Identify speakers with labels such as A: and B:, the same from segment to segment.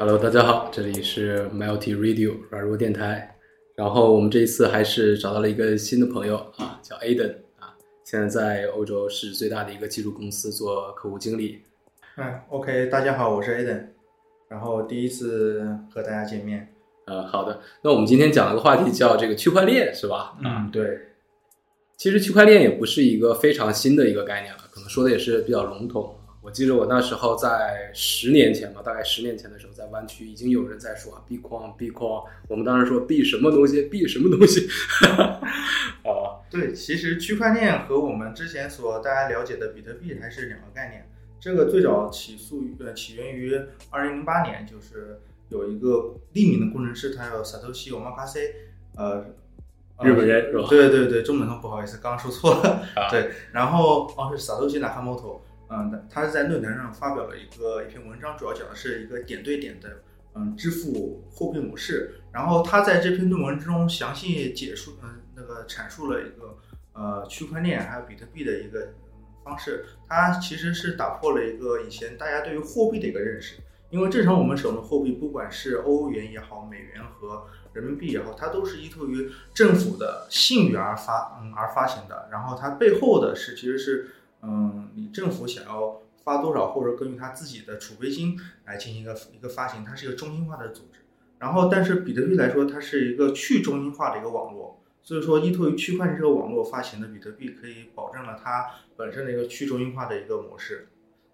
A: Hello，大家好，这里是 Multi Radio 软弱电台。然后我们这一次还是找到了一个新的朋友啊，叫 Aden 啊，现在在欧洲是最大的一个技术公司做客户经理。
B: 嗯，OK，大家好，我是 Aden，然后第一次和大家见面。
A: 呃，好的，那我们今天讲了个话题叫这个区块链，是吧？
B: 嗯，对。
A: 其实区块链也不是一个非常新的一个概念了，可能说的也是比较笼统。我记得我那时候在十年前吧，大概十年前的时候，在湾区已经有人在说币矿，币矿。我们当时说币什么东西，币什么东西。啊，
B: 对，其实区块链和我们之前所大家了解的比特币还是两个概念。这个最早起诉呃起源于二零零八年，就是有一个匿名的工程师，他叫 Satoshi Omokase，呃，
A: 日本人是吧？
B: 对对对，中本聪，不好意思，刚刚说错了。对，然后哦是 Satoshi Nakamoto。嗯，他是在论坛上发表了一个一篇文章，主要讲的是一个点对点的嗯支付货币模式。然后他在这篇论文之中详细解述，嗯，那个阐述了一个呃区块链还有比特币的一个方式。它其实是打破了一个以前大家对于货币的一个认识，因为正常我们使用的货币，不管是欧元也好，美元和人民币也好，它都是依托于政府的信誉而发嗯而发行的。然后它背后的是其实是。嗯，你政府想要发多少，或者根据他自己的储备金来进行一个一个发行，它是一个中心化的组织。然后，但是比特币来说，它是一个去中心化的一个网络，所以说依托于区块链这个网络发行的比特币，可以保证了它本身的一个去中心化的一个模式。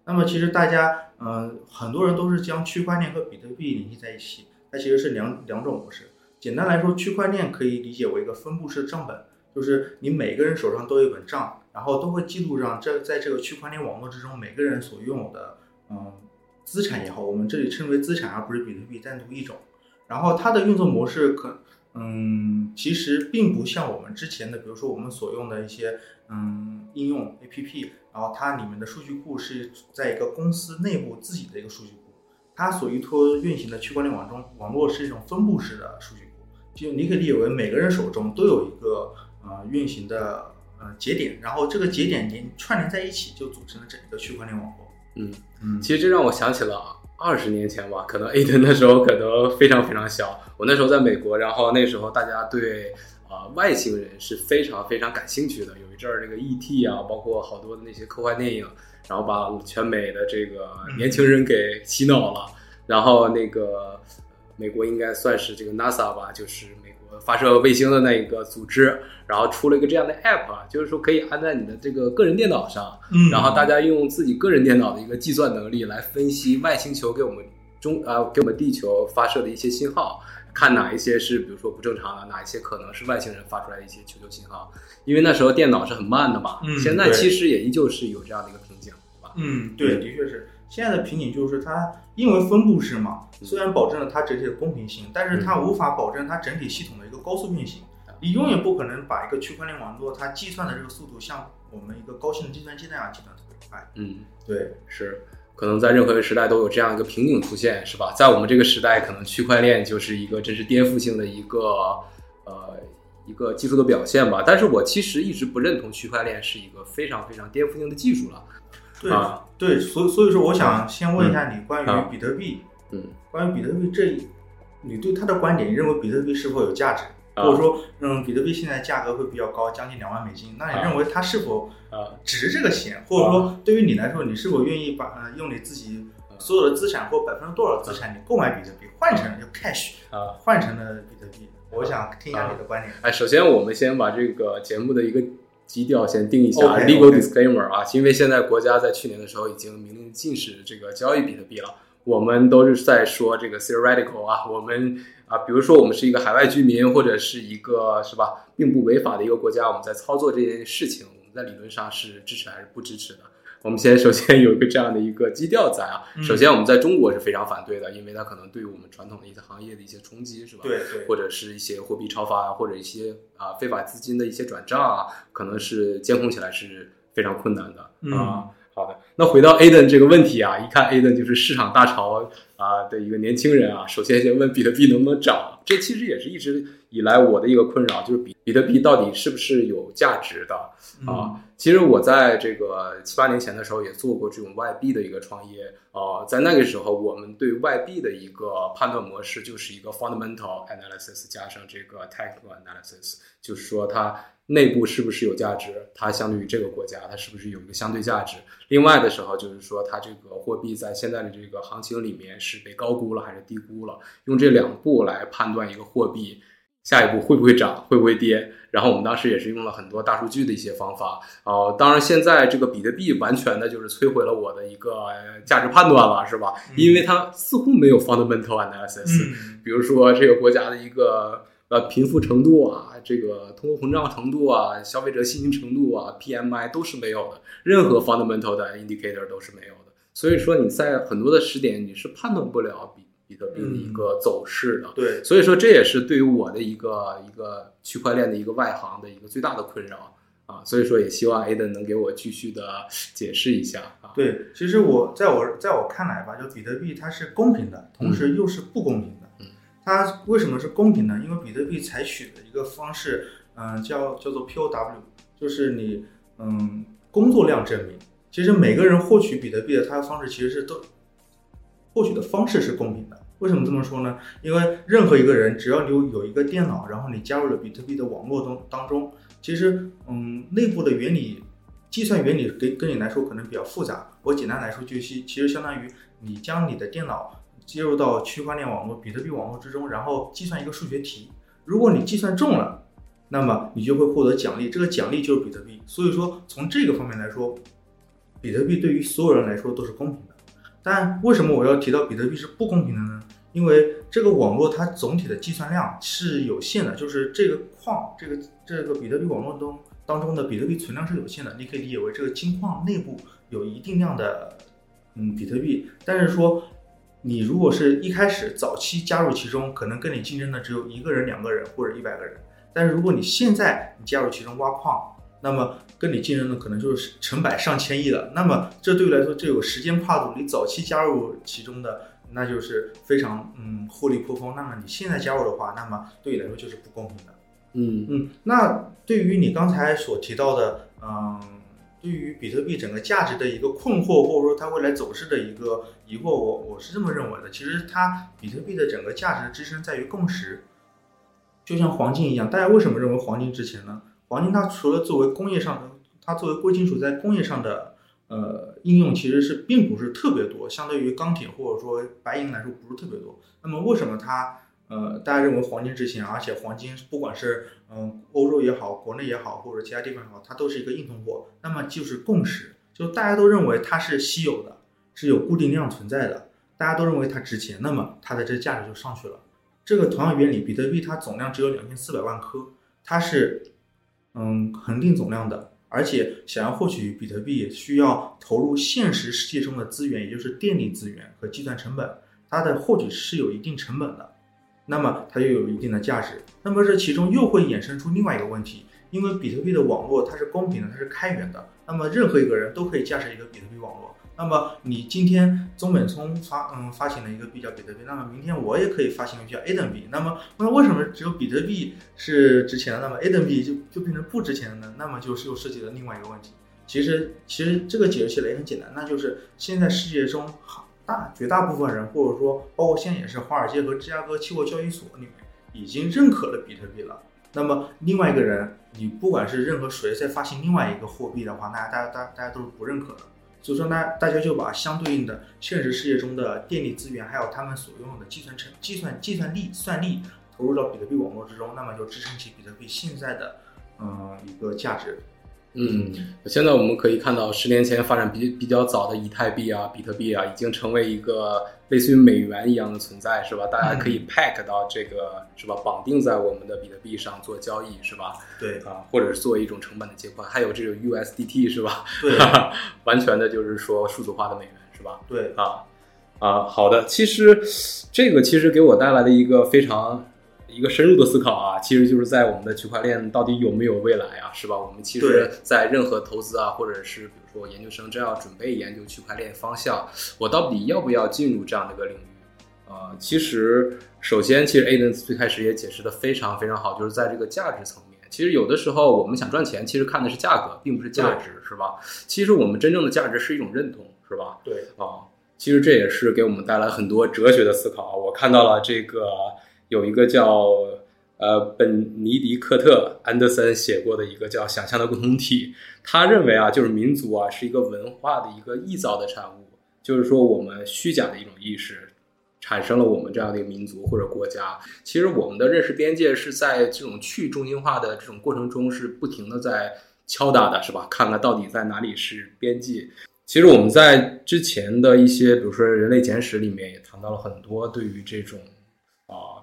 B: 那么，其实大家嗯，很多人都是将区块链和比特币联系在一起，它其实是两两种模式。简单来说，区块链可以理解为一个分布式账本，就是你每个人手上都有一本账。然后都会记录上这在这个区块链网络之中每个人所拥有的嗯资产也好，我们这里称为资产，而不是比特币单独一种。然后它的运作模式可嗯其实并不像我们之前的，比如说我们所用的一些嗯应用 APP，然后它里面的数据库是在一个公司内部自己的一个数据库，它所依托运行的区块链网中网络是一种分布式的数据库，就你可以理解为每个人手中都有一个呃运行的。呃，节点，然后这个节点连串联在一起，就组成了整个区块链网络。
A: 嗯嗯，其实这让我想起了二十年前吧，可能 A 的那时候可能非常非常小。我那时候在美国，然后那时候大家对啊外星人是非常非常感兴趣的。有一阵儿这个 E.T. 啊，包括好多的那些科幻电影，然后把全美的这个年轻人给洗脑了。然后那个美国应该算是这个 NASA 吧，就是美国。发射卫星的那一个组织，然后出了一个这样的 app 啊，就是说可以安在你的这个个人电脑上，
B: 嗯，
A: 然后大家用自己个人电脑的一个计算能力来分析外星球给我们中啊给我们地球发射的一些信号，看哪一些是比如说不正常的，哪一些可能是外星人发出来的一些求救信号。因为那时候电脑是很慢的嘛，
B: 嗯，
A: 现在其实也依旧是有这样的一个瓶颈，对吧？
B: 嗯，对，的确是。现在的瓶颈就是它因为分布式嘛，虽然保证了它整体的公平性，但是它无法保证它整体系统的一个高速运行。你永远不可能把一个区块链网络它计算的这个速度像我们一个高性能计算机那样计算特别快。
A: 嗯，
B: 对，
A: 是，可能在任何一个时代都有这样一个瓶颈出现，是吧？在我们这个时代，可能区块链就是一个真是颠覆性的一个呃一个技术的表现吧。但是我其实一直不认同区块链是一个非常非常颠覆性的技术了。
B: 对对，所所以说，我想先问一下你关于比特币，
A: 嗯，
B: 关于比特币这，你对它的观点，你认为比特币是否有价值？或者说，嗯，比特币现在价格会比较高，将近两万美金，那你认为它是否
A: 呃
B: 值这个钱？或者说，对于你来说，你是否愿意把呃用你自己所有的资产或百分之多少资产，你购买比特币，换成就 cash
A: 啊，
B: 换成了比特币？我想听一下你的观点。
A: 哎，首先我们先把这个节目的一个。基调先定一下，legal disclaimer 啊，因为现在国家在去年的时候已经明令禁止这个交易比特币了。我们都是在说这个 theoretical 啊，我们啊，比如说我们是一个海外居民或者是一个是吧，并不违法的一个国家，我们在操作这件事情，我们在理论上是支持还是不支持的？我们先首先有一个这样的一个基调在啊，首先我们在中国是非常反对的，因为它可能对于我们传统的一些行业的一些冲击，是吧？
B: 对对。
A: 或者是一些货币超发啊，或者一些啊非法资金的一些转账啊，可能是监控起来是非常困难的啊。好的，那回到 Aden 这个问题啊，一看 Aden 就是市场大潮啊的一个年轻人啊，首先先问比特币能不能涨，这其实也是一直。以来我的一个困扰，就是比比特币到底是不是有价值的啊？其实我在这个七八年前的时候也做过这种外币的一个创业啊，在那个时候我们对外币的一个判断模式就是一个 fundamental analysis 加上这个 technical analysis，就是说它内部是不是有价值，它相对于这个国家它是不是有一个相对价值。另外的时候就是说它这个货币在现在的这个行情里面是被高估了还是低估了，用这两步来判断一个货币。下一步会不会涨，会不会跌？然后我们当时也是用了很多大数据的一些方法。哦，当然现在这个比特币完全的就是摧毁了我的一个价值判断了，是吧？因为它似乎没有 fundamental analysis。比如说这个国家的一个呃贫富程度啊，这个通货膨胀程度啊，消费者信心程度啊，PMI 都是没有的，任何 fundamental 的 indicator 都是没有的。所以说你在很多的时点你是判断不了比。比特币的一个走势的，
B: 对，
A: 所以说这也是对于我的一个一个区块链的一个外行的一个最大的困扰啊，所以说也希望 Aden 能给我继续的解释一下啊。
B: 对，其实我在我在我看来吧，就比特币它是公平的，同时又是不公平的。
A: 嗯，
B: 它为什么是公平呢？因为比特币采取的一个方式，嗯，叫叫做 POW，就是你嗯工作量证明。其实每个人获取比特币的它的方式其实是都。获取的方式是公平的，为什么这么说呢？因为任何一个人，只要你有一个电脑，然后你加入了比特币的网络中当中，其实，嗯，内部的原理、计算原理跟跟你来说可能比较复杂。我简单来说，就是其实相当于你将你的电脑接入到区块链网络、比特币网络之中，然后计算一个数学题。如果你计算中了，那么你就会获得奖励，这个奖励就是比特币。所以说，从这个方面来说，比特币对于所有人来说都是公平的。但为什么我要提到比特币是不公平的呢？因为这个网络它总体的计算量是有限的，就是这个矿，这个这个比特币网络中当中的比特币存量是有限的。你可以理解为这个金矿内部有一定量的嗯比特币，但是说你如果是一开始早期加入其中，可能跟你竞争的只有一个人、两个人或者一百个人，但是如果你现在你加入其中挖矿。那么跟你竞争的可能就是成百上千亿了。那么这对于来说，这有时间跨度。你早期加入其中的，那就是非常嗯获利颇丰。那么你现在加入的话，那么对你来说就是不公平的。
A: 嗯
B: 嗯。那对于你刚才所提到的，嗯，对于比特币整个价值的一个困惑，或者说它未来走势的一个疑惑，我我是这么认为的。其实它比特币的整个价值支撑在于共识，就像黄金一样。大家为什么认为黄金值钱呢？黄金它除了作为工业上的，它作为贵金属在工业上的呃应用，其实是并不是特别多，相对于钢铁或者说白银来说不是特别多。那么为什么它呃大家认为黄金值钱，而且黄金不管是嗯欧洲也好，国内也好，或者其他地方也好，它都是一个硬通货。那么就是共识，就大家都认为它是稀有的，是有固定量存在的，大家都认为它值钱，那么它的这价值就上去了。这个同样原理，比特币它总量只有两千四百万颗，它是。嗯，恒定总量的，而且想要获取比特币，需要投入现实世界中的资源，也就是电力资源和计算成本，它的获取是有一定成本的，那么它又有一定的价值。那么这其中又会衍生出另外一个问题，因为比特币的网络它是公平的，它是开源的，那么任何一个人都可以驾驶一个比特币网络。那么你今天中本聪发嗯发行了一个币叫比特币，那么明天我也可以发行一个叫 A 等币。那么那为什么只有比特币是值钱的，那么 A 等币就就变成不值钱的呢？那么就是又涉及了另外一个问题。其实其实这个解释起来也很简单，那就是现在世界中大绝大部分人，或者说包括现在也是华尔街和芝加哥期货交易所里面已经认可了比特币了。那么另外一个人，你不管是任何谁在发行另外一个货币的话，那大家大大家都是不认可的。所以说呢，大家就把相对应的现实世界中的电力资源，还有他们所拥有的计算成计算计算力算力投入到比特币网络之中，那么就支撑起比特币现在的嗯一个价值。
A: 嗯，现在我们可以看到，十年前发展比比较早的以太币啊、比特币啊，已经成为一个类似于美元一样的存在，是吧？大家可以 pack 到这个，是吧？绑定在我们的比特币上做交易，是吧？
B: 对
A: 啊，或者是作为一种成本的结款，还有这个 USDT，是吧？
B: 对，
A: 完全的就是说数字化的美元，是吧？
B: 对
A: 啊啊，好的，其实这个其实给我带来的一个非常。一个深入的思考啊，其实就是在我们的区块链到底有没有未来啊，是吧？我们其实，在任何投资啊，或者是比如说研究生正要准备研究区块链方向，我到底要不要进入这样的一个领域？呃，其实首先，其实 Aden 最开始也解释的非常非常好，就是在这个价值层面，其实有的时候我们想赚钱，其实看的是价格，并不是价值，是吧？其实我们真正的价值是一种认同，是吧？
B: 对
A: 啊，其实这也是给我们带来很多哲学的思考。我看到了这个有一个叫呃本尼迪克特安德森写过的一个叫《想象的共同体》，他认为啊，就是民族啊是一个文化的一个臆造的产物，就是说我们虚假的一种意识。产生了我们这样的一个民族或者国家，其实我们的认识边界是在这种去中心化的这种过程中是不停的在敲打的，是吧？看看到底在哪里是边界。其实我们在之前的一些，比如说《人类简史》里面也谈到了很多对于这种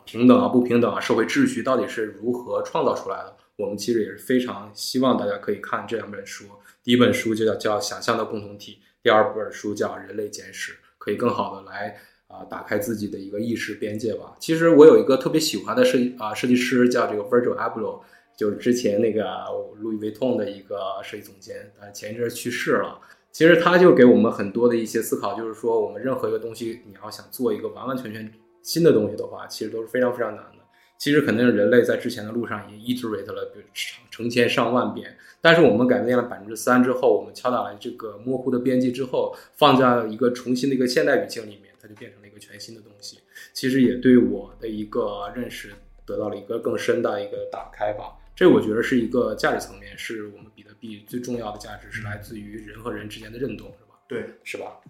A: 平等啊不平等啊社会秩序到底是如何创造出来的。我们其实也是非常希望大家可以看这两本书。第一本书就叫叫《想象的共同体》，第二本书叫《人类简史》，可以更好的来。啊，打开自己的一个意识边界吧。其实我有一个特别喜欢的设计啊设计师，叫这个 Virgil Abloh，就是之前那个 Louis Vuitton 的一个设计总监，啊，前一阵去世了。其实他就给我们很多的一些思考，就是说我们任何一个东西，你要想做一个完完全全新的东西的话，其实都是非常非常难的。其实肯定是人类在之前的路上已经 iterate 了，比如成成千上万遍。但是我们改变了百分之三之后，我们敲打了这个模糊的边际之后，放在一个重新的一个现代语境里面，它就变成了一个全新的东西。其实也对我的一个认识得到了一个更深的一个打开吧。这我觉得是一个价值层面，是我们比特币最重要的价值，是来自于人和人之间的认同，是吧？
B: 对，
A: 是吧？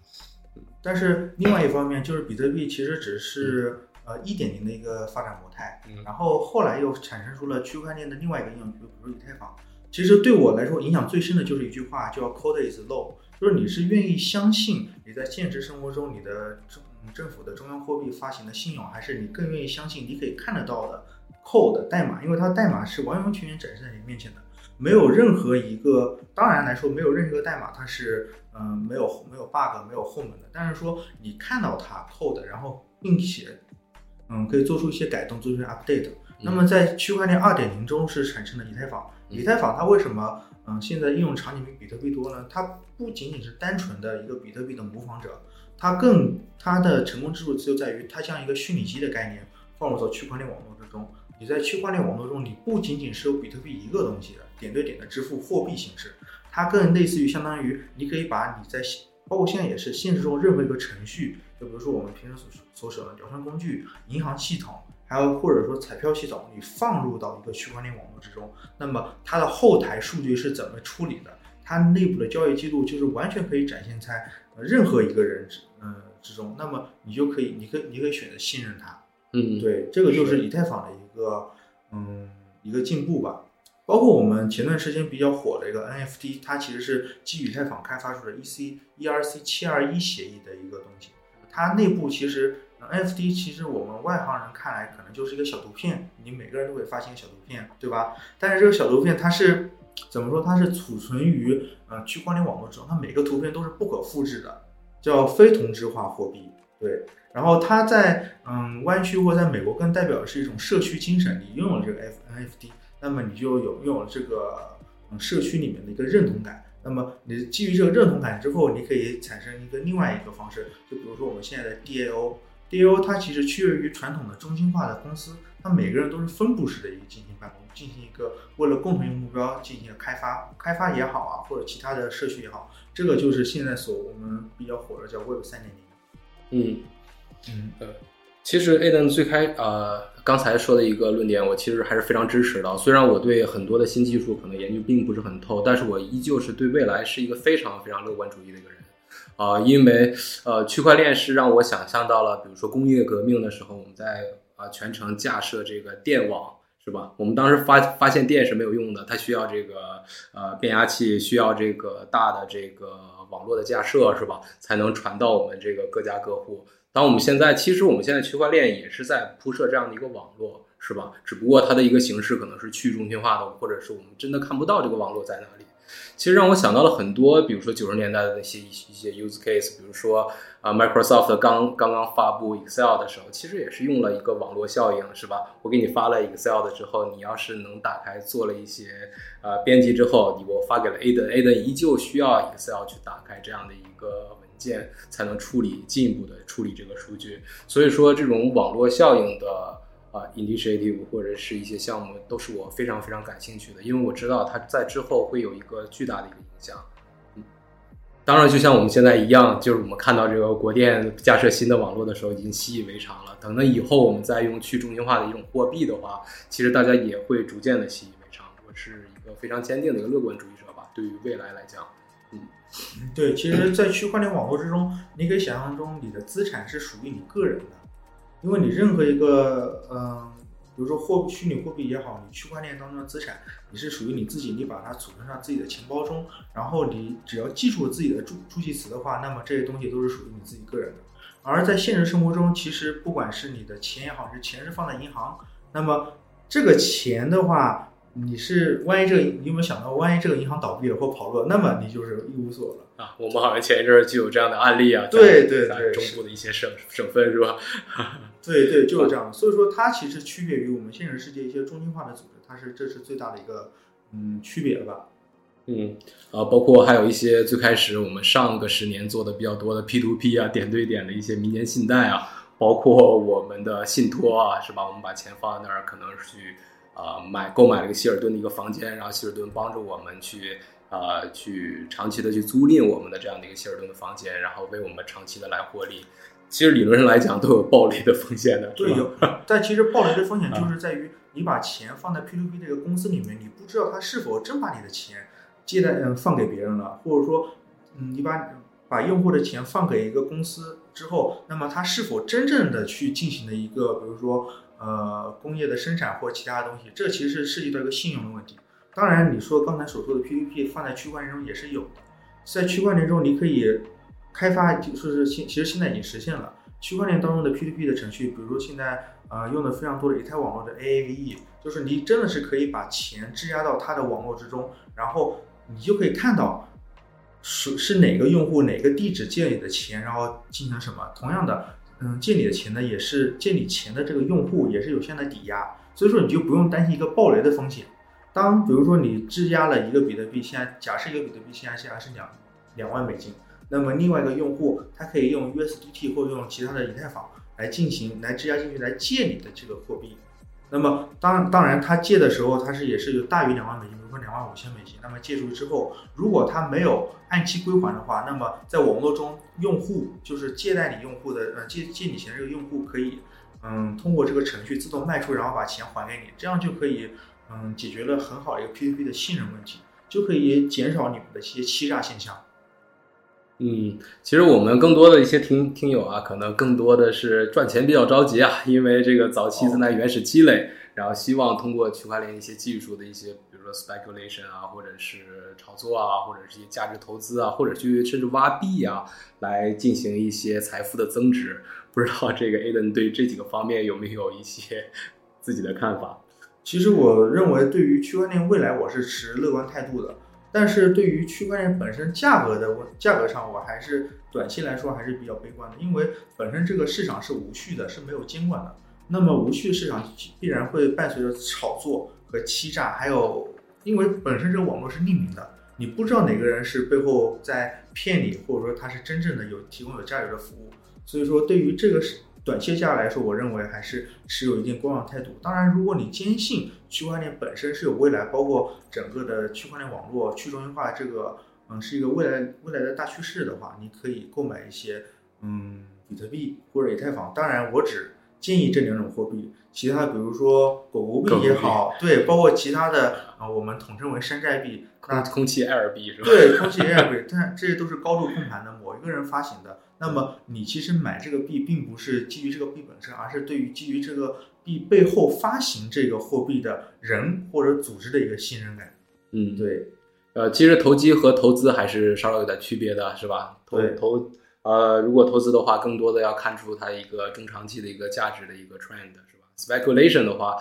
B: 但是另外一方面，就是比特币其实只是呃一点零的一个发展模态，然后后来又产生出了区块链的另外一个应用，比如以太坊。其实对我来说，影响最深的就是一句话，叫 “code is law”，就是你是愿意相信你在现实生活中你的政政府的中央货币发行的信用，还是你更愿意相信你可以看得到的 code 代码，因为它代码是完完全全展示在你面前的，没有任何一个，当然来说，没有任何一个代码它是嗯没有没有 bug 没有后门的，但是说你看到它 code，然后并且嗯可以做出一些改动，做出一些 update。那么在区块链二点零中是产生了以太坊。以太坊它为什么嗯现在应用场景比比特币多呢？它不仅仅是单纯的一个比特币的模仿者，它更它的成功之处就在于它像一个虚拟机的概念放入到区块链网络之中。你在区块链网络中，你不仅仅是有比特币一个东西的点对点的支付货币形式，它更类似于相当于你可以把你在包括现在也是现实中任何一个程序，就比如说我们平时所所使用的聊天工具、银行系统。还有或者说彩票系统，你放入到一个区块链网络之中，那么它的后台数据是怎么处理的？它内部的交易记录就是完全可以展现在任何一个人之嗯之中，那么你就可以，你可以你可以选择信任它。
A: 嗯，
B: 对，这个就是以太坊的一个个嗯一个进步吧。包括我们前段时间比较火的一个 NFT，它其实是基于以太坊开发出的 EC ERC 七二一协议的一个东西，它内部其实。NFT 其实我们外行人看来可能就是一个小图片，你每个人都会发现小图片，对吧？但是这个小图片它是怎么说？它是储存于呃区块链网络之中，它每个图片都是不可复制的，叫非同质化货币。对，然后它在嗯湾区或在美国更代表的是一种社区精神，你拥有这个 NFT，那么你就有拥有这个嗯社区里面的一个认同感。那么你基于这个认同感之后，你可以产生一个另外一个方式，就比如说我们现在的 DAO。DAO 它其实区别于传统的中心化的公司，它每个人都是分布式的一个进行办公，进行一个为了共同目标进行开发，开发也好啊，或者其他的社区也好，这个就是现在所我们比较火的叫 Web 三点零。
A: 嗯嗯呃，其实 A 登最开呃刚才说的一个论点，我其实还是非常支持的。虽然我对很多的新技术可能研究并不是很透，但是我依旧是对未来是一个非常非常乐观主义的一个人。啊，因为呃，区块链是让我想象到了，比如说工业革命的时候，我们在啊全程架设这个电网，是吧？我们当时发发现电是没有用的，它需要这个呃变压器，需要这个大的这个网络的架设，是吧？才能传到我们这个各家各户。当我们现在，其实我们现在区块链也是在铺设这样的一个网络，是吧？只不过它的一个形式可能是去中心化的，或者是我们真的看不到这个网络在哪里。其实让我想到了很多，比如说九十年代的那些一些 use case，比如说啊，Microsoft 刚刚刚发布 Excel 的时候，其实也是用了一个网络效应，是吧？我给你发了 Excel 的之后，你要是能打开做了一些呃编辑之后，你我发给了 A 的 A 的依旧需要 Excel 去打开这样的一个文件，才能处理进一步的处理这个数据。所以说，这种网络效应的啊 initiative 或者是一些项目，都是我非常非常感兴趣的，因为我知道它在之后会有一个巨大的一个影响。当然，就像我们现在一样，就是我们看到这个国电架设新的网络的时候，已经习以为常了。等到以后我们再用去中心化的一种货币的话，其实大家也会逐渐的习以为常。我是一个非常坚定的一个乐观主义者吧。对于未来来讲，嗯，
B: 对，其实，在区块链网络之中，你可以想象中，你的资产是属于你个人的，因为你任何一个，嗯。比如说货虚拟货币也好，你区块链当中的资产，你是属于你自己，你把它储存上自己的钱包中，然后你只要记住自己的助助记词的话，那么这些东西都是属于你自己个人的。而在现实生活中，其实不管是你的钱也好，是钱是放在银行，那么这个钱的话，你是万一这个你有没有想到，万一这个银行倒闭了或跑路了，那么你就是一无所有了
A: 啊？我们好像前一阵儿就有这样的案例啊，
B: 对对对，
A: 中部的一些省省份是吧？
B: 对对，就是这样。所以说，它其实区别于我们现实世界一些中心化的组织，它是这是最大的一个嗯区别吧。
A: 嗯，啊，包括还有一些最开始我们上个十年做的比较多的 P to P 啊，点对点的一些民间信贷啊，包括我们的信托啊，是吧？我们把钱放在那儿，可能是去啊买购买了一个希尔顿的一个房间，然后希尔顿帮助我们去啊去长期的去租赁我们的这样的一个希尔顿的房间，然后为我们长期的来获利。其实理论上来讲都有暴雷的风险的，
B: 对，有。但其实暴雷的风险就是在于你把钱放在 P to P 这个公司里面，你不知道他是否真把你的钱借贷嗯放给别人了，或者说嗯你把把用户的钱放给一个公司之后，那么他是否真正的去进行了一个比如说呃工业的生产或其他的东西，这其实涉及到一个信用的问题。当然你说刚才所说的 P to P 放在区块链中也是有的，在区块链中你可以。开发就是现，其实现在已经实现了区块链当中的 P2P 的程序，比如说现在呃用的非常多的以太网络的 AAVE，就是你真的是可以把钱质押到它的网络之中，然后你就可以看到是是哪个用户哪个地址借你的钱，然后进行什么。同样的，嗯，借你的钱呢也是借你钱的这个用户也是有限的抵押，所以说你就不用担心一个暴雷的风险。当比如说你质押了一个比特币，现在假设一个比特币现在现在是两两万美金。那么另外一个用户，他可以用 USDT 或用其他的以太坊来进行来质押进去来借你的这个货币。那么当当然他借的时候，他是也是有大于两万美金，两万五千美金。那么借出之后，如果他没有按期归还的话，那么在网络中，用户就是借贷你用户的呃借借你钱这个用户可以嗯通过这个程序自动卖出，然后把钱还给你，这样就可以嗯解决了很好一个 P2P 的信任问题，就可以减少你们的一些欺诈现象。
A: 嗯，其实我们更多的一些听听友啊，可能更多的是赚钱比较着急啊，因为这个早期在那原始积累，然后希望通过区块链一些技术的一些，比说 speculation 啊，或者是炒作啊，或者是一些价值投资啊，或者去甚至挖币啊，来进行一些财富的增值。不知道这个 Aiden 对这几个方面有没有一些自己的看法？
B: 其实我认为，对于区块链未来，我是持乐观态度的。但是对于区块链本身价格的问价格上，我还是短期来说还是比较悲观的，因为本身这个市场是无序的，是没有监管的。那么无序市场必然会伴随着炒作和欺诈，还有因为本身这个网络是匿名的，你不知道哪个人是背后在骗你，或者说他是真正的有提供有价值的服务。所以说对于这个是。短期价来说，我认为还是持有一定观望态度。当然，如果你坚信区块链本身是有未来，包括整个的区块链网络去中心化这个，嗯，是一个未来未来的大趋势的话，你可以购买一些，嗯，比特币或者以太坊。当然，我只建议这两种货币，其他比如说狗狗币也好，对，包括其他的啊，我们统称为山寨币，
A: 那空气 Air 币是吧？
B: 对，空气 Air 币，但这些都是高度控盘的，某一个人发行的。那么你其实买这个币，并不是基于这个币本身，而是对于基于这个币背后发行这个货币的人或者组织的一个信任感。
A: 嗯，
B: 对。
A: 呃，其实投机和投资还是稍稍有点区别的，是吧？投投呃，如果投资的话，更多的要看出它一个中长期的一个价值的一个 trend，是吧？Speculation 的话。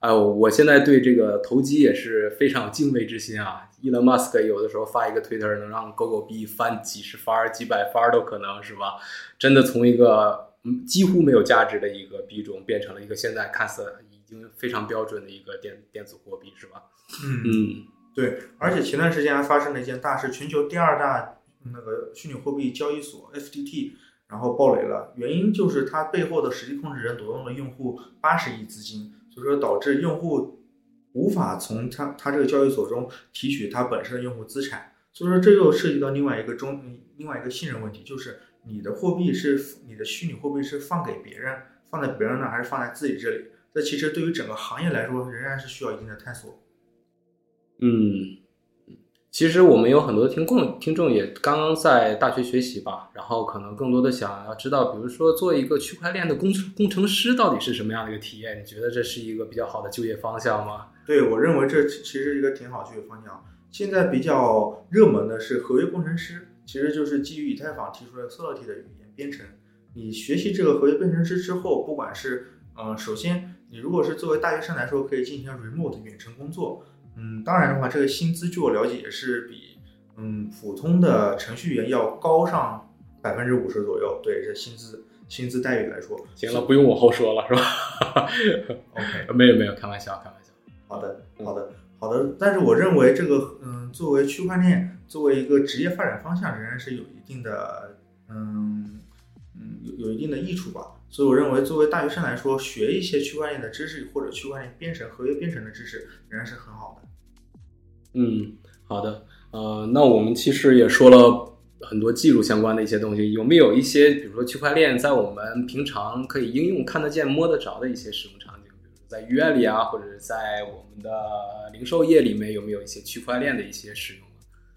A: 哎，我现在对这个投机也是非常有敬畏之心啊。伊隆马斯克有的时候发一个推特，能让狗狗币翻几十番、几百番都可能是吧？真的从一个嗯几乎没有价值的一个币种，变成了一个现在看似已经非常标准的一个电电子货币，是吧？
B: 嗯嗯，对。而且前段时间还发生了一件大事，全球第二大那个虚拟货币交易所 FTT，然后爆雷了。原因就是它背后的实际控制人挪用了用户八十亿资金，所以说导致用户无法从它它这个交易所中提取它本身的用户资产。所以说这又涉及到另外一个中另外一个信任问题，就是你的货币是你的虚拟货币是放给别人，放在别人那还是放在自己这里？这其实对于整个行业来说，仍然是需要一定的探索。
A: 嗯，其实我们有很多听众，听众也刚刚在大学学习吧，然后可能更多的想要知道，比如说做一个区块链的工工程师到底是什么样的一个体验？你觉得这是一个比较好的就业方向吗？
B: 对我认为这其实是一个挺好就业方向。现在比较热门的是合约工程师，其实就是基于以太坊提出的 Solidity 的语言编程。你学习这个合约编程师之后，不管是嗯，首先你如果是作为大学生来说，可以进行 remote 远程工作。嗯，当然的话，这个薪资据我了解也是比嗯普通的程序员要高上百分之五十左右。对，这薪资薪资待遇来说，
A: 行了，不用我后说了，是吧
B: ？OK，
A: 没有没有，开玩笑，开玩笑。
B: 好的，好的，好的。但是我认为这个嗯，作为区块链作为一个职业发展方向，仍然是有一定的嗯嗯有有一定的益处吧。所以我认为，作为大学生来说，学一些区块链的知识或者区块链编程、合约编程的知识，仍然是很好的。
A: 嗯，好的。呃，那我们其实也说了很多技术相关的一些东西，有没有一些，比如说区块链在我们平常可以应用、看得见、摸得着的一些使用场景？比如在医院里啊，或者在我们的零售业里面，有没有一些区块链的一些使用？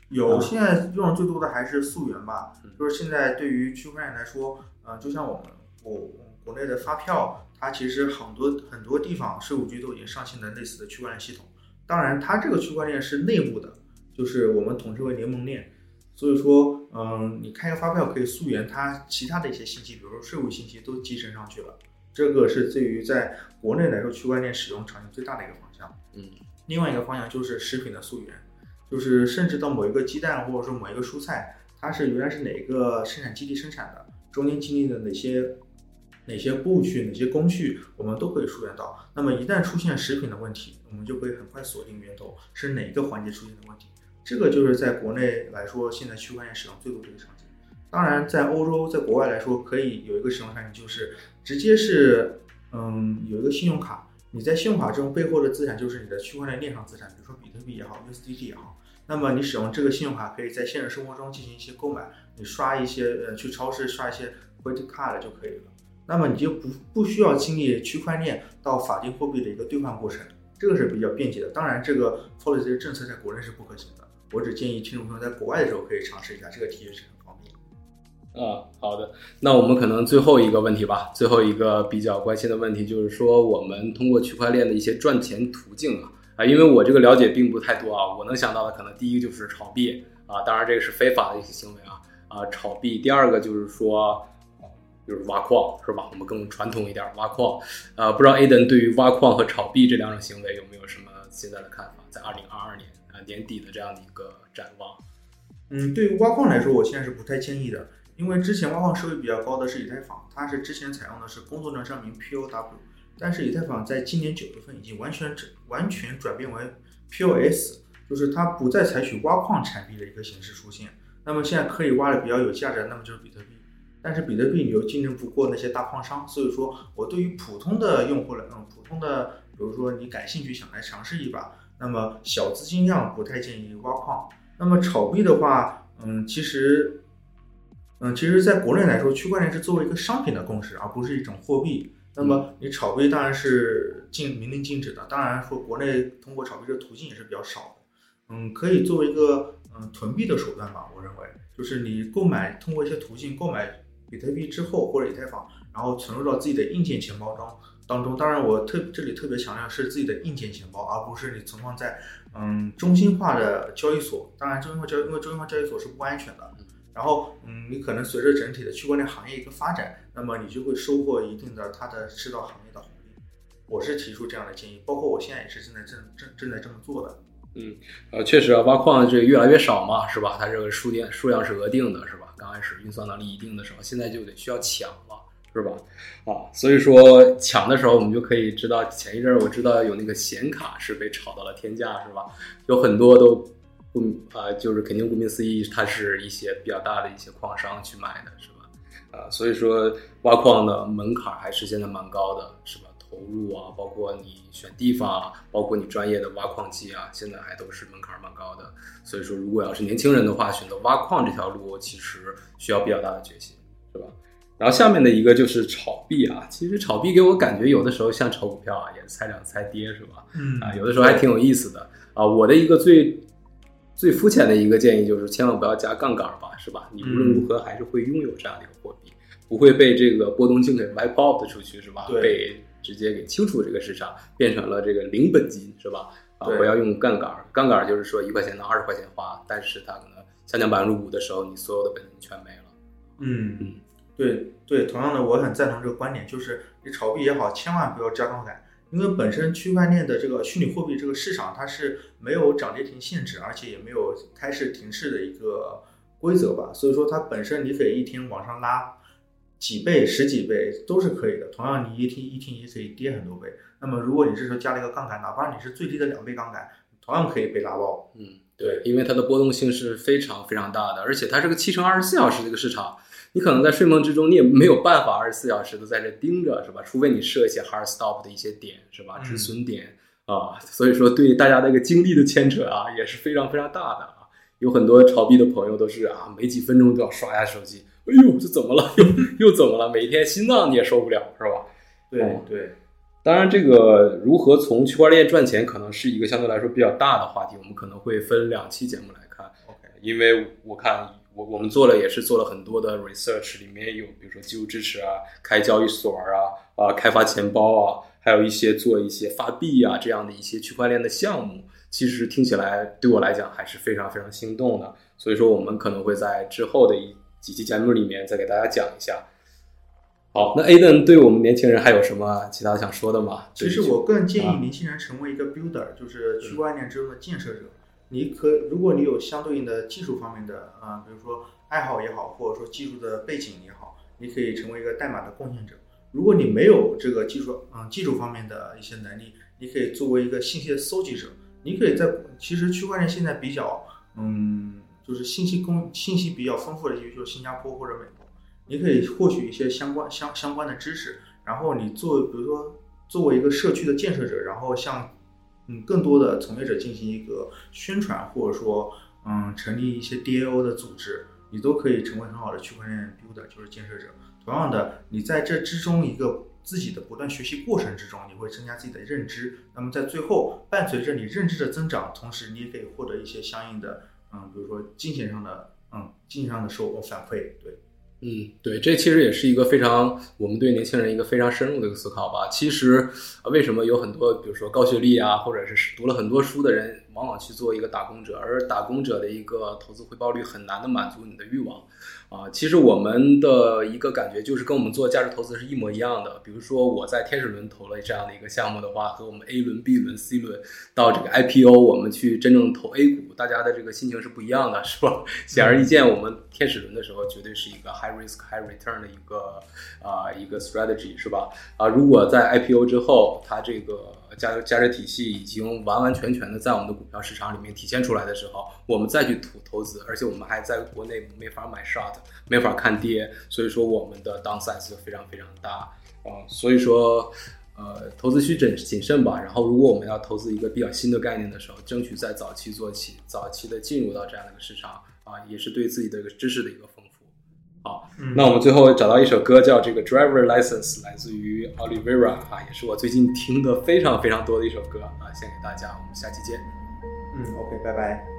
B: 有，现在用的最多的还是溯源吧。就是现在对于区块链来说，呃，就像我们我。国内的发票，它其实很多很多地方税务局都已经上线了类似的区块链系统。当然，它这个区块链是内部的，就是我们统称为联盟链。所以说，嗯，你开个发票可以溯源它其他的一些信息，比如说税务信息都集成上去了。这个是对于在国内来说区块链使用场景最大的一个方向。
A: 嗯，
B: 另外一个方向就是食品的溯源，就是甚至到某一个鸡蛋或者说某一个蔬菜，它是原来是哪个生产基地生产的，中间经历了哪些。哪些步序、哪些工序，我们都可以溯源到。那么一旦出现食品的问题，我们就可以很快锁定源头是哪个环节出现的问题。这个就是在国内来说，现在区块链使用最多的一个场景。当然，在欧洲，在国外来说，可以有一个使用场景，就是直接是，嗯，有一个信用卡。你在信用卡中背后的资产就是你的区块链链上资产，比如说比特币也好，USDT 也好。那么你使用这个信用卡，可以在现实生活中进行一些购买，你刷一些，呃，去超市刷一些 credit card 就可以了。那么你就不不需要经历区块链到法定货币的一个兑换过程，这个是比较便捷的。当然，这个 policy 的政策在国内是不可行的。我只建议听众朋友在国外的时候可以尝试一下，这个体验是很方便。
A: 啊，好的。那我们可能最后一个问题吧，最后一个比较关心的问题就是说，我们通过区块链的一些赚钱途径啊啊，因为我这个了解并不太多啊，我能想到的可能第一个就是炒币啊，当然这个是非法的一些行为啊啊，炒币。第二个就是说。就是挖矿是吧？我们更传统一点，挖矿。呃，不知道 Aden 对于挖矿和炒币这两种行为有没有什么现在的看法？在二零二二年啊年底的这样的一个展望。
B: 嗯，对于挖矿来说，我现在是不太建议的，因为之前挖矿收益比较高的是以太坊，它是之前采用的是工作证声明 POW，但是以太坊在今年九月份已经完全转完全转变为 POS，就是它不再采取挖矿产币的一个形式出现。那么现在可以挖的比较有价值，那么就是比特币。但是比特币你又竞争不过那些大矿商，所以说我对于普通的用户来，嗯，普通的，比如说你感兴趣想来尝试一把，那么小资金量不太建议挖矿。那么炒币的话，嗯，其实，嗯，其实在国内来说，区块链是作为一个商品的共识，而不是一种货币。那么你炒币当然是禁明令禁止的。当然说国内通过炒币这途径也是比较少的。嗯，可以作为一个嗯囤币的手段吧，我认为，就是你购买通过一些途径购买。比特币之后或者以太坊，然后存入到自己的硬件钱包中当中。当然，我特这里特别强调是自己的硬件钱包，而不是你存放在嗯中心化的交易所。当然，中心化交因为中心化交易所是不安全的。然后嗯，你可能随着整体的区块链行业一个发展，那么你就会收获一定的它的制造行业的红利。我是提出这样的建议，包括我现在也是正在正正正在这么做的。
A: 嗯，呃，确实啊，挖矿这个越来越少嘛，是吧？它这个数量数量是额定的，是吧？开始运算能力一定的时候，现在就得需要抢了，是吧？啊，所以说抢的时候，我们就可以知道，前一阵我知道有那个显卡是被炒到了天价，是吧？有很多都不啊，就是肯定顾名思义，它是一些比较大的一些矿商去买的，是吧？啊，所以说挖矿的门槛还是现在蛮高的，是吧？投入啊，包括你选地方啊，包括你专业的挖矿机啊，现在还都是门槛蛮高的。所以说，如果要是年轻人的话，选择挖矿这条路，其实需要比较大的决心，是吧？然后下面的一个就是炒币啊，其实炒币给我感觉有的时候像炒股票啊，也是猜涨猜跌，是吧？
B: 嗯
A: 啊，有的时候还挺有意思的啊。我的一个最最肤浅的一个建议就是，千万不要加杠杆吧，是吧？你无论如何还是会拥有这样的一个货币，不会被这个波动性给 wipe out 出去，是吧？
B: 对
A: 被直接给清除这个市场，变成了这个零本金，是吧？啊，不要用杠杆，杠杆就是说一块钱到二十块钱花，但是它可能下降百分之五的时候，你所有的本金全没了。
B: 嗯
A: 嗯，
B: 对对，同样的，我很赞同这个观点，就是你炒币也好，千万不要加杠杆，因为本身区块链的这个虚拟货币这个市场它是没有涨跌停限制，而且也没有开市停市的一个规则吧，所以说它本身你可以一天往上拉几倍、十几倍都是可以的。同样，你一天一天也可以跌很多倍。那么如果你这时候加了一个杠杆，哪怕你是最低的两倍杠杆，同样可以被拉爆。
A: 嗯，对，因为它的波动性是非常非常大的，而且它是个七乘二十四小时的一个市场，你可能在睡梦之中你也没有办法二十四小时都在这盯着，是吧？除非你设一些 hard stop 的一些点，是吧？
B: 嗯
A: 止损点啊，所以说对大家的一个精力的牵扯啊，也是非常非常大的啊。有很多炒币的朋友都是啊，没几分钟都要刷一下手机，哎呦，这怎么了？又又怎么了？每天心脏你也受不了，是吧？
B: 对
A: 哦
B: 对，
A: 当然，这个如何从区块链赚钱，可能是一个相对来说比较大的话题，我们可能会分两期节目来看。
B: OK
A: 因为我看我我们做了也是做了很多的 research，里面有比如说技术支持啊、开交易所啊、啊开发钱包啊，还有一些做一些发币啊这样的一些区块链的项目，其实听起来对我来讲还是非常非常心动的。所以说，我们可能会在之后的一几期节目里面再给大家讲一下。好，那 Aden 对我们年轻人还有什么其他想说的吗？
B: 其实我更建
A: 啊
B: 议年轻人成为一个 builder，就是区块链之中的建设者。你可，如果你有相对应的技术方面的啊、比如说爱好也好，或者说技术的背景也好，你可以成为一个代码的贡献者。如果你没有这个技术，嗯，技术方面的一些能力，你可以作为一个信息的搜集者。你可以在其实区块链现在比较，嗯，就是信息供信息比较丰富的地区，就是新加坡或者美国，你可以获取一些相关相相关的知识，然后你作为比如说作为一个社区的建设者，然后向嗯更多的从业者进行一个宣传，或者说嗯成立一些 DAO 的组织，你都可以成为很好的区块链 builder，就是建设者。同样的，你在这之中一个自己的不断学习过程之中，你会增加自己的认知。那么在最后，伴随着你认知的增长，同时你也可以获得一些相应的嗯，比如说金钱上的嗯金钱上的收获反馈。对，
A: 嗯，对，这其实也是一个非常我们对年轻人一个非常深入的一个思考吧。其实，为什么有很多比如说高学历啊，或者是读了很多书的人，往往去做一个打工者，而打工者的一个投资回报率很难的满足你的欲望啊。其实我们的一个感觉就是跟我们做价值投资是一模一样的。比如说我在天使轮投了这样的一个项目的话，和我们 A 轮、B 轮、C 轮到这个 IPO，我们去真正投 A 股，大家的这个心情是不一样的，是吧？显而易见，我们天使轮的时候绝对是一个 high risk high return 的一个啊、一个 strategy，是吧？啊，如果在 IPO 之后，它这个价值价值体系已经完完全全的在我们的股票市场里面体现出来的时候，我们再去投投资，而且我们还在国内没法买 short，没法看跌，所以说我们的 downside 就非常非常大啊、所以说。呃，投资需谨谨慎吧。然后，如果我们要投资一个比较新的概念的时候，争取在早期做起，早期的进入到这样的一个市场啊，也是对自己的一个知识的一个。好，
B: 嗯
A: 那我们最后找到一首歌叫这个 Driver License，来自于 Olivera 啊，也是我最近听的非常非常多的一首歌啊，献给大家。我们下期见。
B: 嗯，OK，拜拜。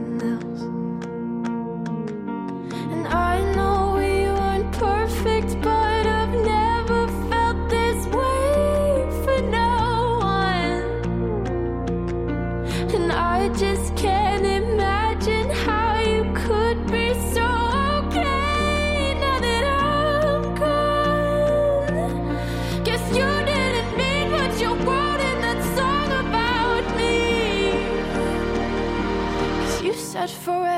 C: search for